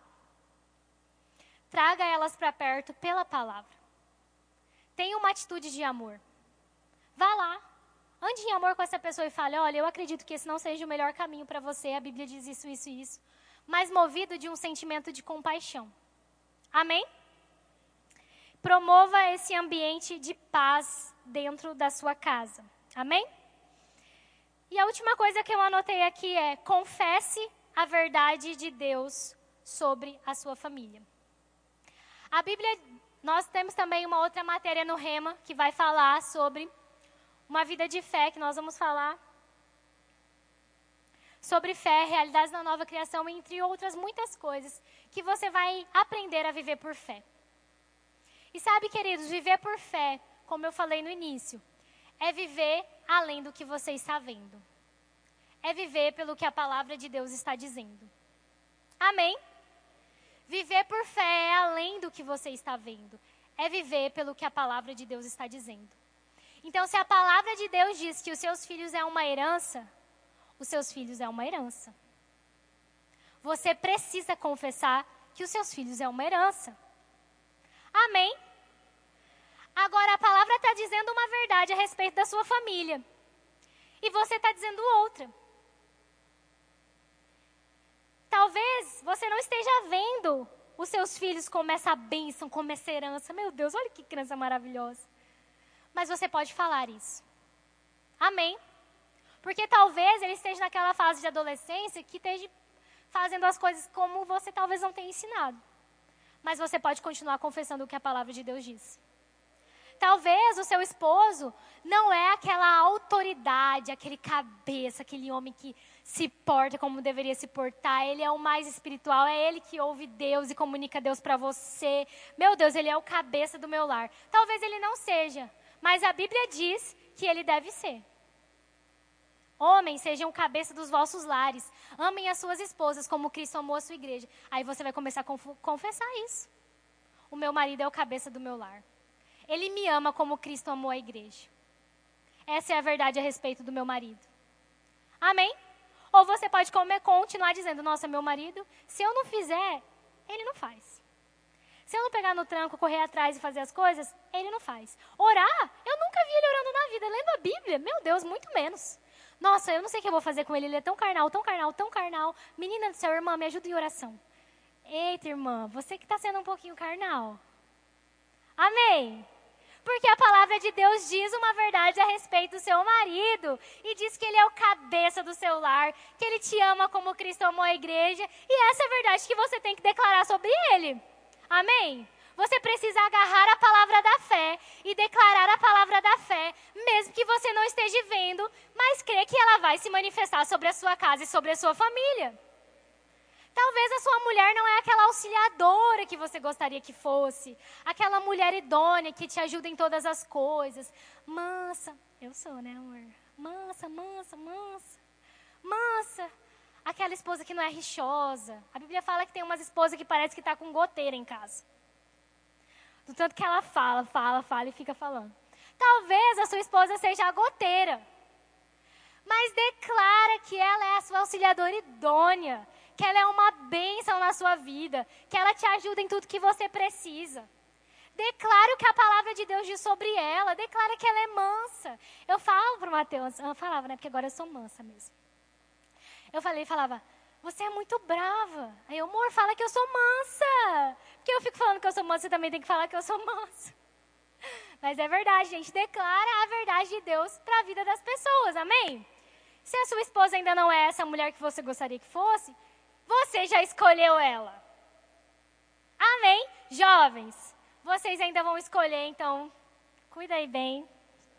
traga elas para perto pela palavra. Tenha uma atitude de amor. Vá lá. Ande em amor com essa pessoa e fale: Olha, eu acredito que esse não seja o melhor caminho para você. A Bíblia diz isso, isso e isso. Mas movido de um sentimento de compaixão. Amém? Promova esse ambiente de paz dentro da sua casa. Amém? E a última coisa que eu anotei aqui é: confesse a verdade de Deus sobre a sua família. A Bíblia nós temos também uma outra matéria no Rema que vai falar sobre uma vida de fé, que nós vamos falar sobre fé, realidades da nova criação, entre outras muitas coisas que você vai aprender a viver por fé. E sabe, queridos, viver por fé, como eu falei no início, é viver além do que você está vendo. É viver pelo que a palavra de Deus está dizendo. Amém? Viver por fé é além do que você está vendo. É viver pelo que a palavra de Deus está dizendo. Então, se a palavra de Deus diz que os seus filhos é uma herança, os seus filhos é uma herança. Você precisa confessar que os seus filhos é uma herança. Amém? Agora, a palavra está dizendo uma verdade a respeito da sua família. E você está dizendo outra. Talvez você não esteja vendo os seus filhos como essa bênção, como essa herança. Meu Deus, olha que criança maravilhosa. Mas você pode falar isso. Amém? Porque talvez ele esteja naquela fase de adolescência que esteja fazendo as coisas como você talvez não tenha ensinado. Mas você pode continuar confessando o que a palavra de Deus diz. Talvez o seu esposo não é aquela autoridade, aquele cabeça, aquele homem que se porta como deveria se portar. Ele é o mais espiritual, é ele que ouve Deus e comunica Deus para você. Meu Deus, ele é o cabeça do meu lar. Talvez ele não seja, mas a Bíblia diz que ele deve ser. Homens, sejam cabeça dos vossos lares. Amem as suas esposas como Cristo amou a sua igreja. Aí você vai começar a confessar isso. o meu marido é o cabeça do meu lar. Ele me ama como Cristo amou a igreja. Essa é a verdade a respeito do meu marido. Amém? Ou você pode comer, continuar dizendo: Nossa, meu marido, se eu não fizer, ele não faz. Se eu não pegar no tranco, correr atrás e fazer as coisas, ele não faz. Orar, eu nunca vi ele orando na vida. Lendo a Bíblia, meu Deus, muito menos. Nossa, eu não sei o que eu vou fazer com ele. Ele é tão carnal, tão carnal, tão carnal. Menina do céu, irmã, me ajuda em oração. Eita, irmã, você que está sendo um pouquinho carnal. Amém? Porque a palavra de Deus diz uma verdade a respeito do seu marido. E diz que ele é o cabeça do seu lar, que ele te ama como Cristo amou a igreja. E essa é a verdade que você tem que declarar sobre ele. Amém? Você precisa agarrar a palavra da fé e declarar a palavra da fé, mesmo que você não esteja vendo, mas crê que ela vai se manifestar sobre a sua casa e sobre a sua família. Talvez a sua mulher não é aquela auxiliadora que você gostaria que fosse, aquela mulher idônea que te ajuda em todas as coisas. Mansa, eu sou, né, amor? Mansa, mansa, mansa. Mansa. Aquela esposa que não é rixosa. A Bíblia fala que tem umas esposas que parece que está com goteira em casa. Do tanto que ela fala, fala, fala e fica falando. Talvez a sua esposa seja a goteira. Mas declara que ela é a sua auxiliadora idônea, que ela é uma bênção na sua vida, que ela te ajuda em tudo que você precisa. Declara o que a palavra de Deus diz sobre ela, declara que ela é mansa. Eu falo para o Mateus, eu falava, né, porque agora eu sou mansa mesmo. Eu falei, falava, você é muito brava. Aí o amor fala que eu sou mansa. Eu fico falando que eu sou mansa, você também tem que falar que eu sou mansa. (laughs) Mas é verdade, gente. Declara a verdade de Deus para a vida das pessoas, amém? Se a sua esposa ainda não é essa mulher que você gostaria que fosse, você já escolheu ela. Amém? Jovens, vocês ainda vão escolher, então, cuida aí bem,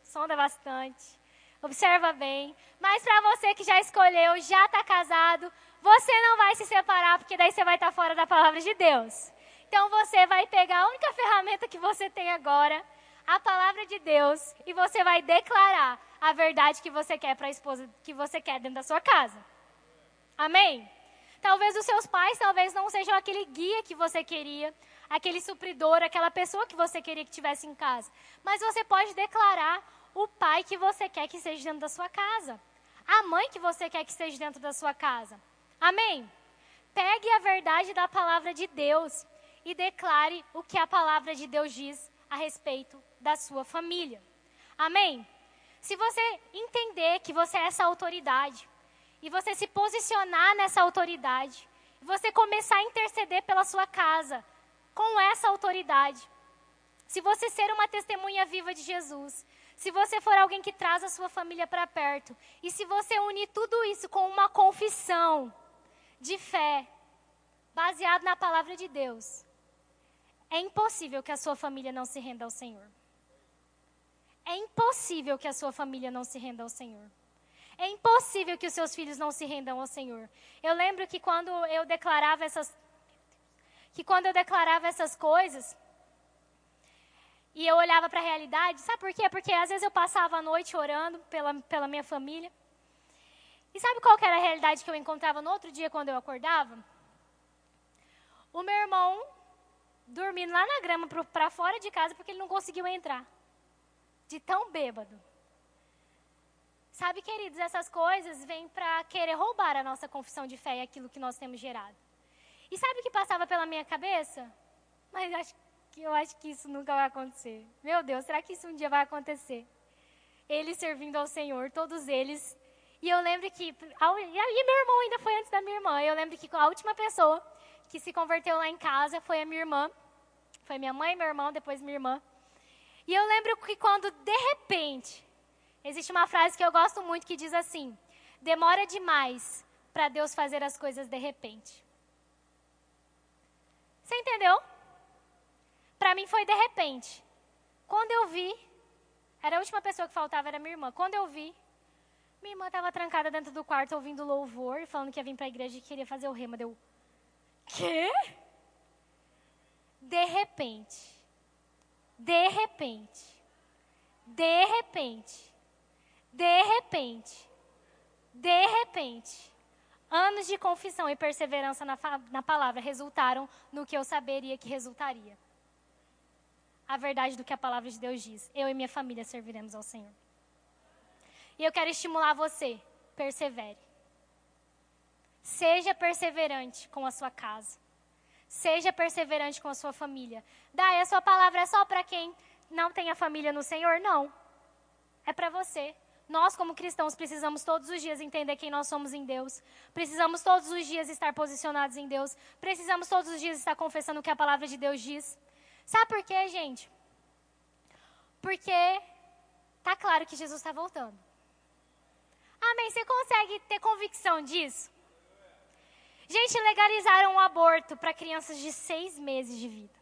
sonda bastante, observa bem. Mas para você que já escolheu, já está casado, você não vai se separar, porque daí você vai estar fora da palavra de Deus. Então você vai pegar a única ferramenta que você tem agora, a palavra de Deus, e você vai declarar a verdade que você quer para a esposa que você quer dentro da sua casa. Amém? Talvez os seus pais talvez não sejam aquele guia que você queria, aquele supridor, aquela pessoa que você queria que tivesse em casa. Mas você pode declarar o pai que você quer que seja dentro da sua casa, a mãe que você quer que seja dentro da sua casa. Amém? Pegue a verdade da palavra de Deus e declare o que a palavra de Deus diz a respeito da sua família. Amém? Se você entender que você é essa autoridade e você se posicionar nessa autoridade, e você começar a interceder pela sua casa com essa autoridade, se você ser uma testemunha viva de Jesus, se você for alguém que traz a sua família para perto, e se você unir tudo isso com uma confissão, de fé, baseado na palavra de Deus, é impossível que a sua família não se renda ao Senhor. É impossível que a sua família não se renda ao Senhor. É impossível que os seus filhos não se rendam ao Senhor. Eu lembro que quando eu declarava essas que quando eu declarava essas coisas e eu olhava para a realidade, sabe por quê? Porque às vezes eu passava a noite orando pela, pela minha família. E sabe qual era a realidade que eu encontrava no outro dia quando eu acordava? O meu irmão dormindo lá na grama para fora de casa porque ele não conseguiu entrar. De tão bêbado. Sabe, queridos, essas coisas vêm para querer roubar a nossa confissão de fé e aquilo que nós temos gerado. E sabe o que passava pela minha cabeça? Mas acho que eu acho que isso nunca vai acontecer. Meu Deus, será que isso um dia vai acontecer? Eles servindo ao Senhor, todos eles e eu lembro que. E meu irmão ainda foi antes da minha irmã. Eu lembro que a última pessoa que se converteu lá em casa foi a minha irmã. Foi minha mãe, meu irmão, depois minha irmã. E eu lembro que quando, de repente, existe uma frase que eu gosto muito que diz assim: demora demais para Deus fazer as coisas de repente. Você entendeu? Para mim foi de repente. Quando eu vi, era a última pessoa que faltava, era minha irmã. Quando eu vi, minha irmã estava trancada dentro do quarto ouvindo louvor, falando que ia vir para a igreja e queria fazer o rema. Deu, quê? De repente, de repente, de repente, de repente, de repente, anos de confissão e perseverança na, na palavra resultaram no que eu saberia que resultaria. a verdade do que a palavra de Deus diz. Eu e minha família serviremos ao Senhor. E eu quero estimular você, persevere. Seja perseverante com a sua casa. Seja perseverante com a sua família. Daí a sua palavra é só para quem não tem a família no Senhor? Não. É para você. Nós, como cristãos, precisamos todos os dias entender quem nós somos em Deus. Precisamos todos os dias estar posicionados em Deus. Precisamos todos os dias estar confessando o que a palavra de Deus diz. Sabe por quê, gente? Porque tá claro que Jesus está voltando. Amém? Você consegue ter convicção disso? Gente, legalizaram o aborto para crianças de seis meses de vida.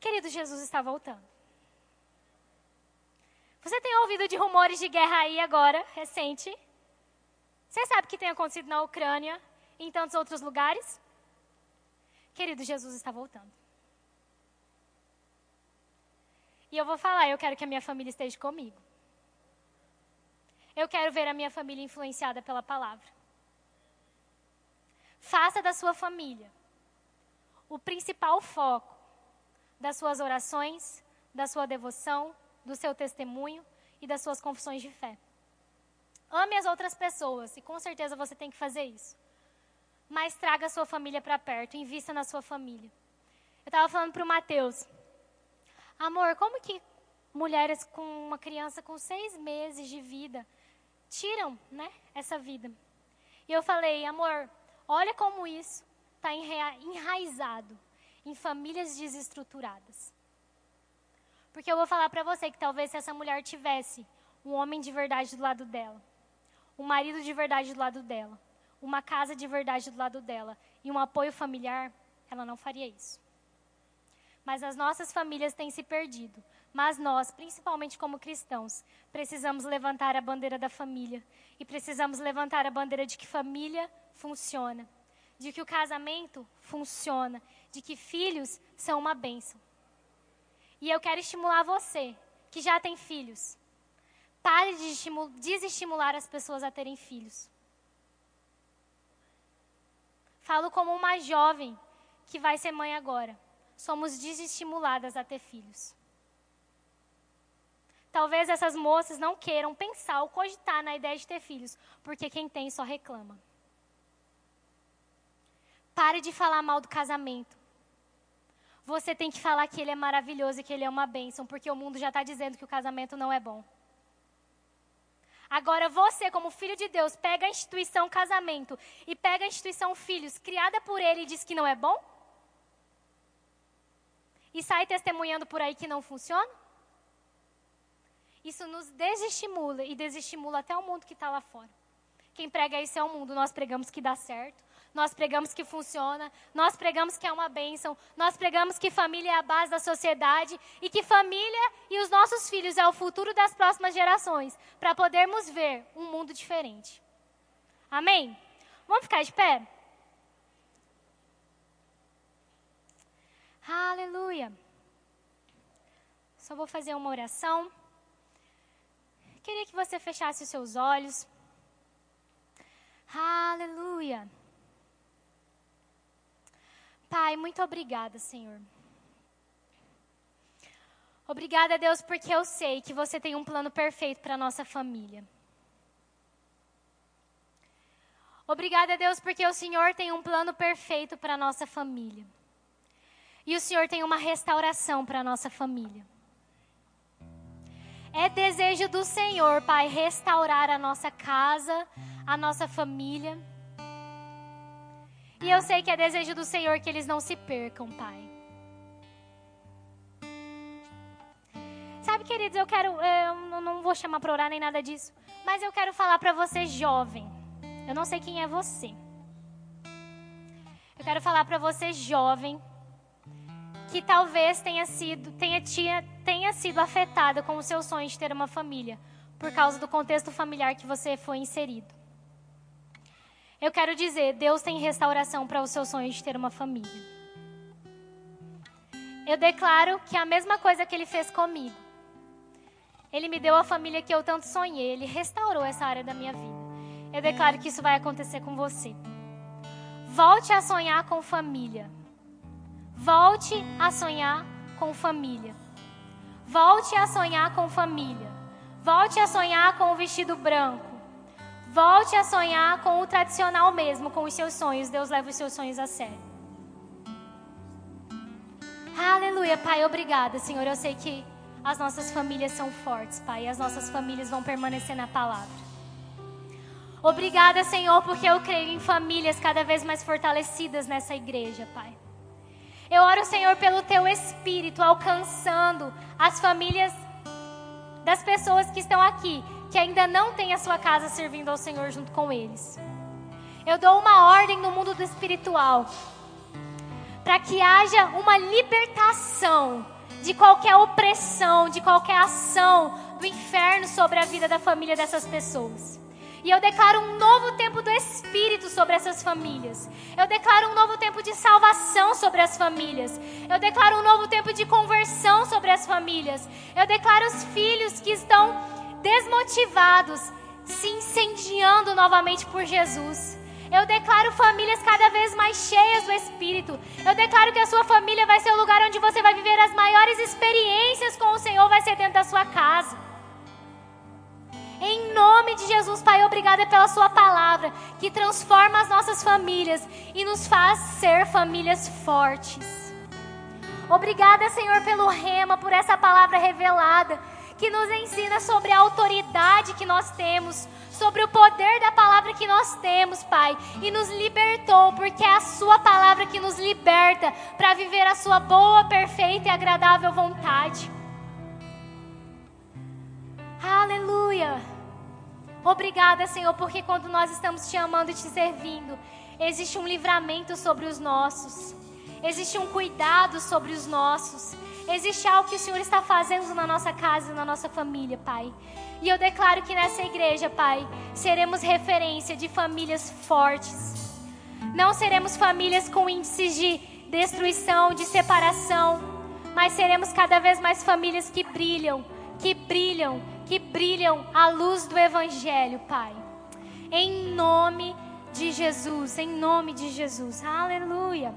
Querido, Jesus está voltando. Você tem ouvido de rumores de guerra aí agora, recente? Você sabe o que tem acontecido na Ucrânia e em tantos outros lugares? Querido, Jesus está voltando. E eu vou falar, eu quero que a minha família esteja comigo. Eu quero ver a minha família influenciada pela palavra. Faça da sua família o principal foco das suas orações, da sua devoção, do seu testemunho e das suas confissões de fé. Ame as outras pessoas, e com certeza você tem que fazer isso. Mas traga a sua família para perto, invista na sua família. Eu estava falando para o Mateus, amor, como que mulheres com uma criança com seis meses de vida tiram né, essa vida? E eu falei, amor, olha como isso está enraizado em famílias desestruturadas. Porque eu vou falar para você que talvez se essa mulher tivesse um homem de verdade do lado dela, um marido de verdade do lado dela, uma casa de verdade do lado dela e um apoio familiar, ela não faria isso. Mas as nossas famílias têm se perdido. Mas nós, principalmente como cristãos, precisamos levantar a bandeira da família. E precisamos levantar a bandeira de que família funciona. De que o casamento funciona. De que filhos são uma bênção. E eu quero estimular você, que já tem filhos. Pare de desestimular as pessoas a terem filhos. Falo como uma jovem que vai ser mãe agora. Somos desestimuladas a ter filhos. Talvez essas moças não queiram pensar ou cogitar na ideia de ter filhos, porque quem tem só reclama. Pare de falar mal do casamento você tem que falar que ele é maravilhoso e que ele é uma bênção, porque o mundo já está dizendo que o casamento não é bom. Agora você, como filho de Deus, pega a instituição casamento e pega a instituição filhos, criada por ele e diz que não é bom? E sai testemunhando por aí que não funciona? Isso nos desestimula e desestimula até o mundo que está lá fora. Quem prega isso é o mundo, nós pregamos que dá certo nós pregamos que funciona, nós pregamos que é uma bênção, nós pregamos que família é a base da sociedade e que família e os nossos filhos é o futuro das próximas gerações, para podermos ver um mundo diferente. Amém? Vamos ficar de pé? Aleluia. Só vou fazer uma oração. Queria que você fechasse os seus olhos. Aleluia. Pai, muito obrigada, Senhor. Obrigada, Deus, porque eu sei que você tem um plano perfeito para nossa família. Obrigada, Deus, porque o Senhor tem um plano perfeito para nossa família. E o Senhor tem uma restauração para nossa família. É desejo do Senhor, Pai, restaurar a nossa casa, a nossa família. E eu sei que é desejo do Senhor que eles não se percam, Pai. Sabe, queridos, eu quero. Eu não vou chamar para orar nem nada disso. Mas eu quero falar para você, jovem. Eu não sei quem é você. Eu quero falar para você, jovem, que talvez tenha sido, tenha, tinha, tenha sido afetada com o seu sonho de ter uma família, por causa do contexto familiar que você foi inserido. Eu quero dizer, Deus tem restauração para o seu sonho de ter uma família. Eu declaro que a mesma coisa que Ele fez comigo. Ele me deu a família que eu tanto sonhei. Ele restaurou essa área da minha vida. Eu declaro que isso vai acontecer com você. Volte a sonhar com família. Volte a sonhar com família. Volte a sonhar com família. Volte a sonhar com o vestido branco. Volte a sonhar com o tradicional mesmo, com os seus sonhos. Deus leva os seus sonhos a sério. Aleluia, Pai, obrigada, Senhor. Eu sei que as nossas famílias são fortes, Pai, e as nossas famílias vão permanecer na palavra. Obrigada, Senhor, porque eu creio em famílias cada vez mais fortalecidas nessa igreja, Pai. Eu oro, Senhor, pelo teu espírito alcançando as famílias das pessoas que estão aqui, que ainda não têm a sua casa servindo ao Senhor junto com eles. Eu dou uma ordem no mundo do espiritual para que haja uma libertação de qualquer opressão, de qualquer ação do inferno sobre a vida da família dessas pessoas. E eu declaro um novo tempo do Espírito sobre essas famílias. Eu declaro um novo tempo de salvação sobre as famílias. Eu declaro um novo tempo de conversão sobre as famílias. Eu declaro os filhos que estão desmotivados se incendiando novamente por Jesus. Eu declaro famílias cada vez mais cheias do Espírito. Eu declaro que a sua família vai ser o lugar onde você vai viver as maiores experiências com o Senhor, vai ser dentro da sua casa. Em nome de Jesus, Pai, obrigada pela Sua palavra que transforma as nossas famílias e nos faz ser famílias fortes. Obrigada, Senhor, pelo rema, por essa palavra revelada que nos ensina sobre a autoridade que nós temos, sobre o poder da palavra que nós temos, Pai, e nos libertou, porque é a Sua palavra que nos liberta para viver a Sua boa, perfeita e agradável vontade. Aleluia. Obrigada, Senhor, porque quando nós estamos te amando e te servindo, existe um livramento sobre os nossos, existe um cuidado sobre os nossos, existe algo que o Senhor está fazendo na nossa casa na nossa família, Pai. E eu declaro que nessa igreja, Pai, seremos referência de famílias fortes. Não seremos famílias com índices de destruição, de separação, mas seremos cada vez mais famílias que brilham, que brilham que brilham a luz do Evangelho, Pai. Em nome de Jesus, em nome de Jesus. Aleluia.